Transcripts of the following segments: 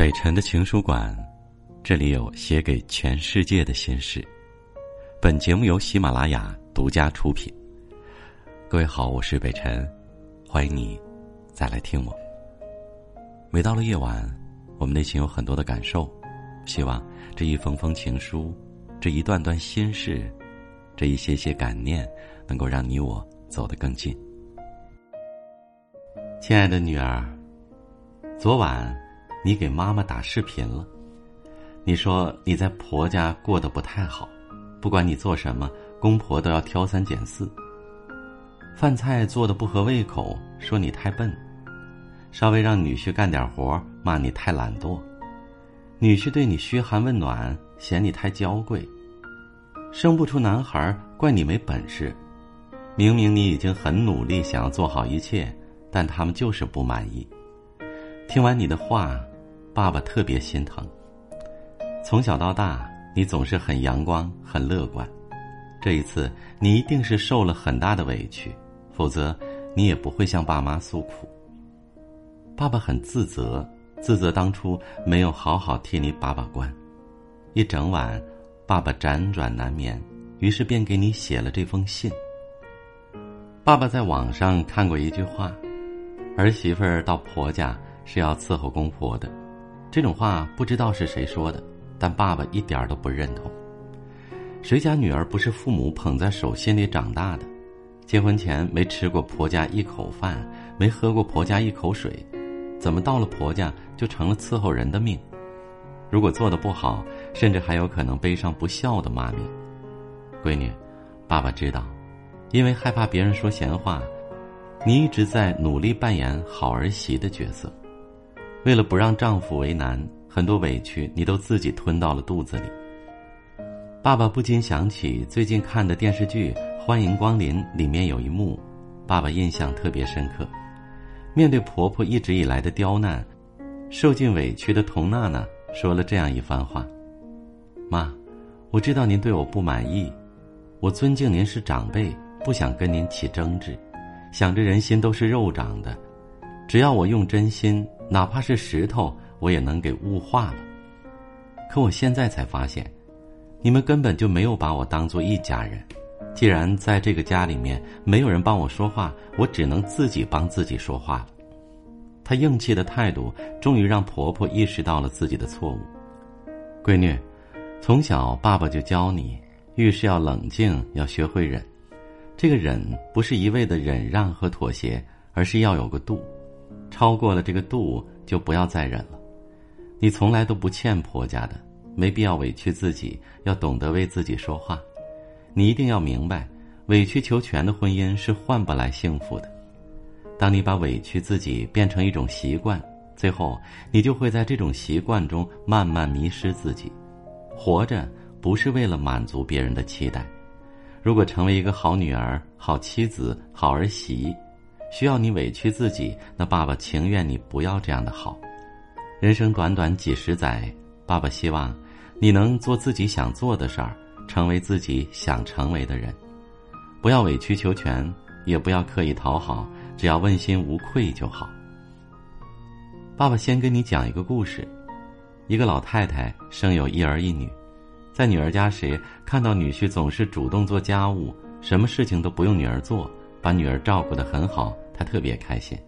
北辰的情书馆，这里有写给全世界的心事。本节目由喜马拉雅独家出品。各位好，我是北辰，欢迎你再来听我。每到了夜晚，我们内心有很多的感受，希望这一封封情书，这一段段心事，这一些些感念，能够让你我走得更近。亲爱的女儿，昨晚。你给妈妈打视频了，你说你在婆家过得不太好，不管你做什么，公婆都要挑三拣四。饭菜做的不合胃口，说你太笨；稍微让女婿干点活，骂你太懒惰；女婿对你嘘寒问暖，嫌你太娇贵；生不出男孩，怪你没本事。明明你已经很努力，想要做好一切，但他们就是不满意。听完你的话。爸爸特别心疼。从小到大，你总是很阳光、很乐观。这一次，你一定是受了很大的委屈，否则你也不会向爸妈诉苦。爸爸很自责，自责当初没有好好替你把把关。一整晚，爸爸辗转难眠，于是便给你写了这封信。爸爸在网上看过一句话：“儿媳妇儿到婆家是要伺候公婆的。”这种话不知道是谁说的，但爸爸一点都不认同。谁家女儿不是父母捧在手心里长大的？结婚前没吃过婆家一口饭，没喝过婆家一口水，怎么到了婆家就成了伺候人的命？如果做的不好，甚至还有可能背上不孝的骂名。闺女，爸爸知道，因为害怕别人说闲话，你一直在努力扮演好儿媳的角色。为了不让丈夫为难，很多委屈你都自己吞到了肚子里。爸爸不禁想起最近看的电视剧《欢迎光临》里面有一幕，爸爸印象特别深刻。面对婆婆一直以来的刁难，受尽委屈的童娜娜说了这样一番话：“妈，我知道您对我不满意，我尊敬您是长辈，不想跟您起争执，想着人心都是肉长的。”只要我用真心，哪怕是石头，我也能给物化了。可我现在才发现，你们根本就没有把我当做一家人。既然在这个家里面没有人帮我说话，我只能自己帮自己说话了。她硬气的态度，终于让婆婆意识到了自己的错误。闺女，从小爸爸就教你，遇事要冷静，要学会忍。这个忍不是一味的忍让和妥协，而是要有个度。超过了这个度，就不要再忍了。你从来都不欠婆家的，没必要委屈自己，要懂得为自己说话。你一定要明白，委曲求全的婚姻是换不来幸福的。当你把委屈自己变成一种习惯，最后你就会在这种习惯中慢慢迷失自己。活着不是为了满足别人的期待。如果成为一个好女儿、好妻子、好儿媳。需要你委屈自己，那爸爸情愿你不要这样的好。人生短短几十载，爸爸希望你能做自己想做的事儿，成为自己想成为的人。不要委曲求全，也不要刻意讨好，只要问心无愧就好。爸爸先跟你讲一个故事：一个老太太生有一儿一女，在女儿家时，看到女婿总是主动做家务，什么事情都不用女儿做。把女儿照顾得很好，他特别开心；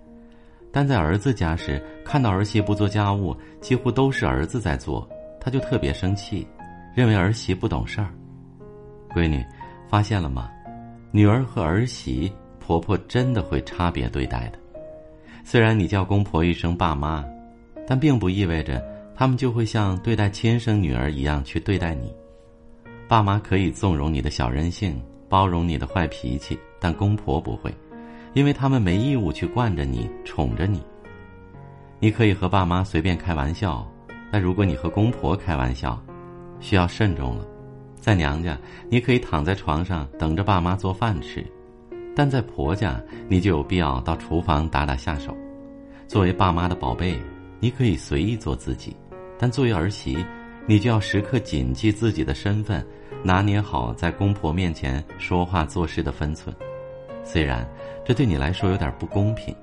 但在儿子家时，看到儿媳不做家务，几乎都是儿子在做，他就特别生气，认为儿媳不懂事儿。闺女，发现了吗？女儿和儿媳，婆婆真的会差别对待的。虽然你叫公婆一声爸妈，但并不意味着他们就会像对待亲生女儿一样去对待你。爸妈可以纵容你的小任性。包容你的坏脾气，但公婆不会，因为他们没义务去惯着你、宠着你。你可以和爸妈随便开玩笑，但如果你和公婆开玩笑，需要慎重了。在娘家，你可以躺在床上等着爸妈做饭吃；但在婆家，你就有必要到厨房打打下手。作为爸妈的宝贝，你可以随意做自己，但作为儿媳，你就要时刻谨记自己的身份。拿捏好在公婆面前说话做事的分寸，虽然这对你来说有点不公平，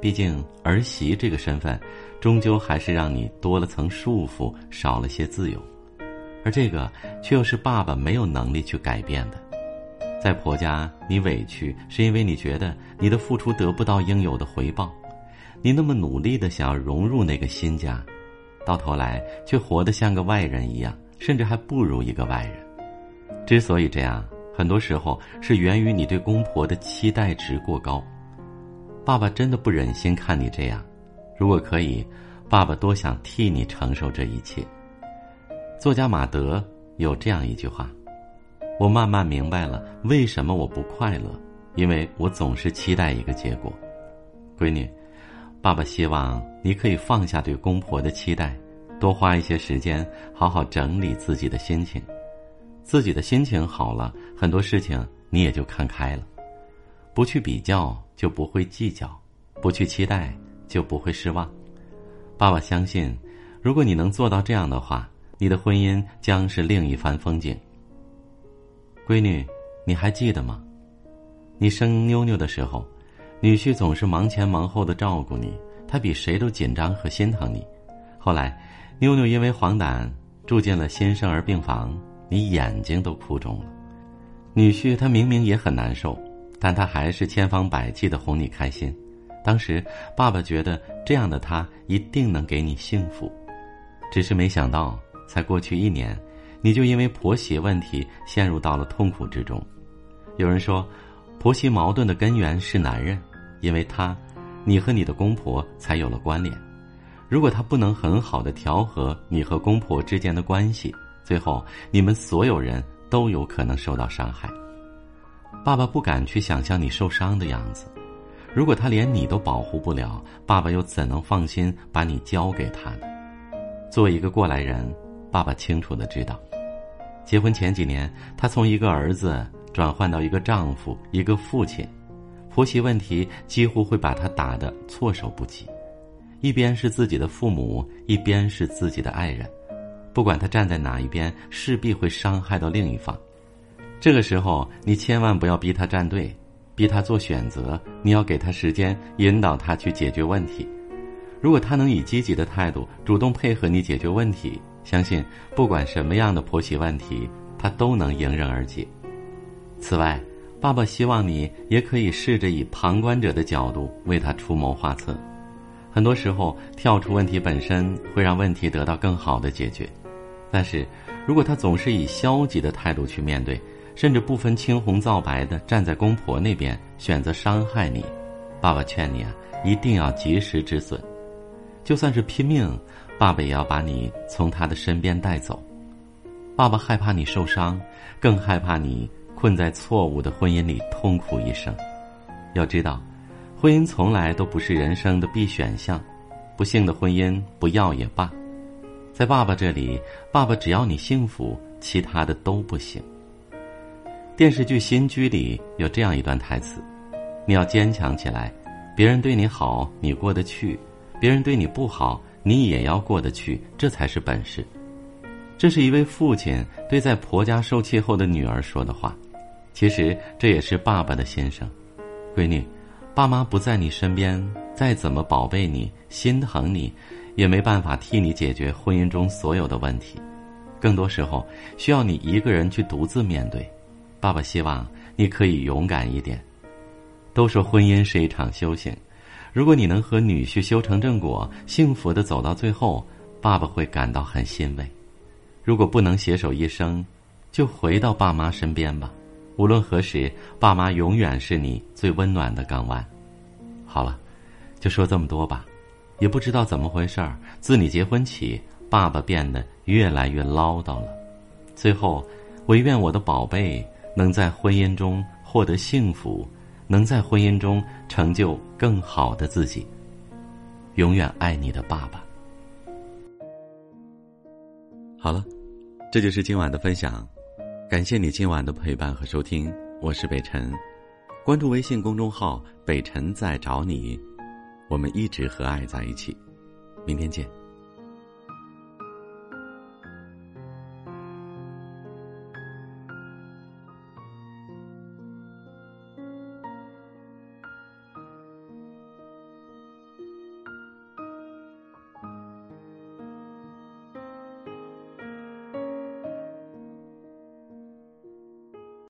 毕竟儿媳这个身份终究还是让你多了层束缚，少了些自由，而这个却又是爸爸没有能力去改变的。在婆家，你委屈是因为你觉得你的付出得不到应有的回报，你那么努力的想要融入那个新家，到头来却活得像个外人一样，甚至还不如一个外人。之所以这样，很多时候是源于你对公婆的期待值过高。爸爸真的不忍心看你这样，如果可以，爸爸多想替你承受这一切。作家马德有这样一句话。我慢慢明白了为什么我不快乐，因为我总是期待一个结果。闺女，爸爸希望你可以放下对公婆的期待，多花一些时间好好整理自己的心情。自己的心情好了，很多事情你也就看开了。不去比较，就不会计较；不去期待，就不会失望。爸爸相信，如果你能做到这样的话，你的婚姻将是另一番风景。闺女，你还记得吗？你生妞妞的时候，女婿总是忙前忙后的照顾你，他比谁都紧张和心疼你。后来，妞妞因为黄疸住进了新生儿病房，你眼睛都哭肿了。女婿他明明也很难受，但他还是千方百计的哄你开心。当时，爸爸觉得这样的他一定能给你幸福，只是没想到，才过去一年。你就因为婆媳问题陷入到了痛苦之中。有人说，婆媳矛盾的根源是男人，因为他，你和你的公婆才有了关联。如果他不能很好的调和你和公婆之间的关系，最后你们所有人都有可能受到伤害。爸爸不敢去想象你受伤的样子。如果他连你都保护不了，爸爸又怎能放心把你交给他呢？作为一个过来人，爸爸清楚的知道。结婚前几年，他从一个儿子转换到一个丈夫、一个父亲，婆媳问题几乎会把他打得措手不及。一边是自己的父母，一边是自己的爱人，不管他站在哪一边，势必会伤害到另一方。这个时候，你千万不要逼他站队，逼他做选择。你要给他时间，引导他去解决问题。如果他能以积极的态度，主动配合你解决问题。相信不管什么样的婆媳问题，他都能迎刃而解。此外，爸爸希望你也可以试着以旁观者的角度为他出谋划策。很多时候，跳出问题本身会让问题得到更好的解决。但是，如果他总是以消极的态度去面对，甚至不分青红皂白的站在公婆那边，选择伤害你，爸爸劝你啊，一定要及时止损。就算是拼命。爸爸也要把你从他的身边带走。爸爸害怕你受伤，更害怕你困在错误的婚姻里痛苦一生。要知道，婚姻从来都不是人生的必选项，不幸的婚姻不要也罢。在爸爸这里，爸爸只要你幸福，其他的都不行。电视剧《新居》里有这样一段台词：“你要坚强起来，别人对你好，你过得去；别人对你不好。”你也要过得去，这才是本事。这是一位父亲对在婆家受气后的女儿说的话，其实这也是爸爸的心声。闺女，爸妈不在你身边，再怎么宝贝你、心疼你，也没办法替你解决婚姻中所有的问题。更多时候需要你一个人去独自面对。爸爸希望你可以勇敢一点。都说婚姻是一场修行。如果你能和女婿修成正果，幸福的走到最后，爸爸会感到很欣慰。如果不能携手一生，就回到爸妈身边吧。无论何时，爸妈永远是你最温暖的港湾。好了，就说这么多吧。也不知道怎么回事儿，自你结婚起，爸爸变得越来越唠叨了。最后，唯愿我的宝贝能在婚姻中获得幸福。能在婚姻中成就更好的自己。永远爱你的爸爸。好了，这就是今晚的分享，感谢你今晚的陪伴和收听，我是北辰，关注微信公众号“北辰在找你”，我们一直和爱在一起，明天见。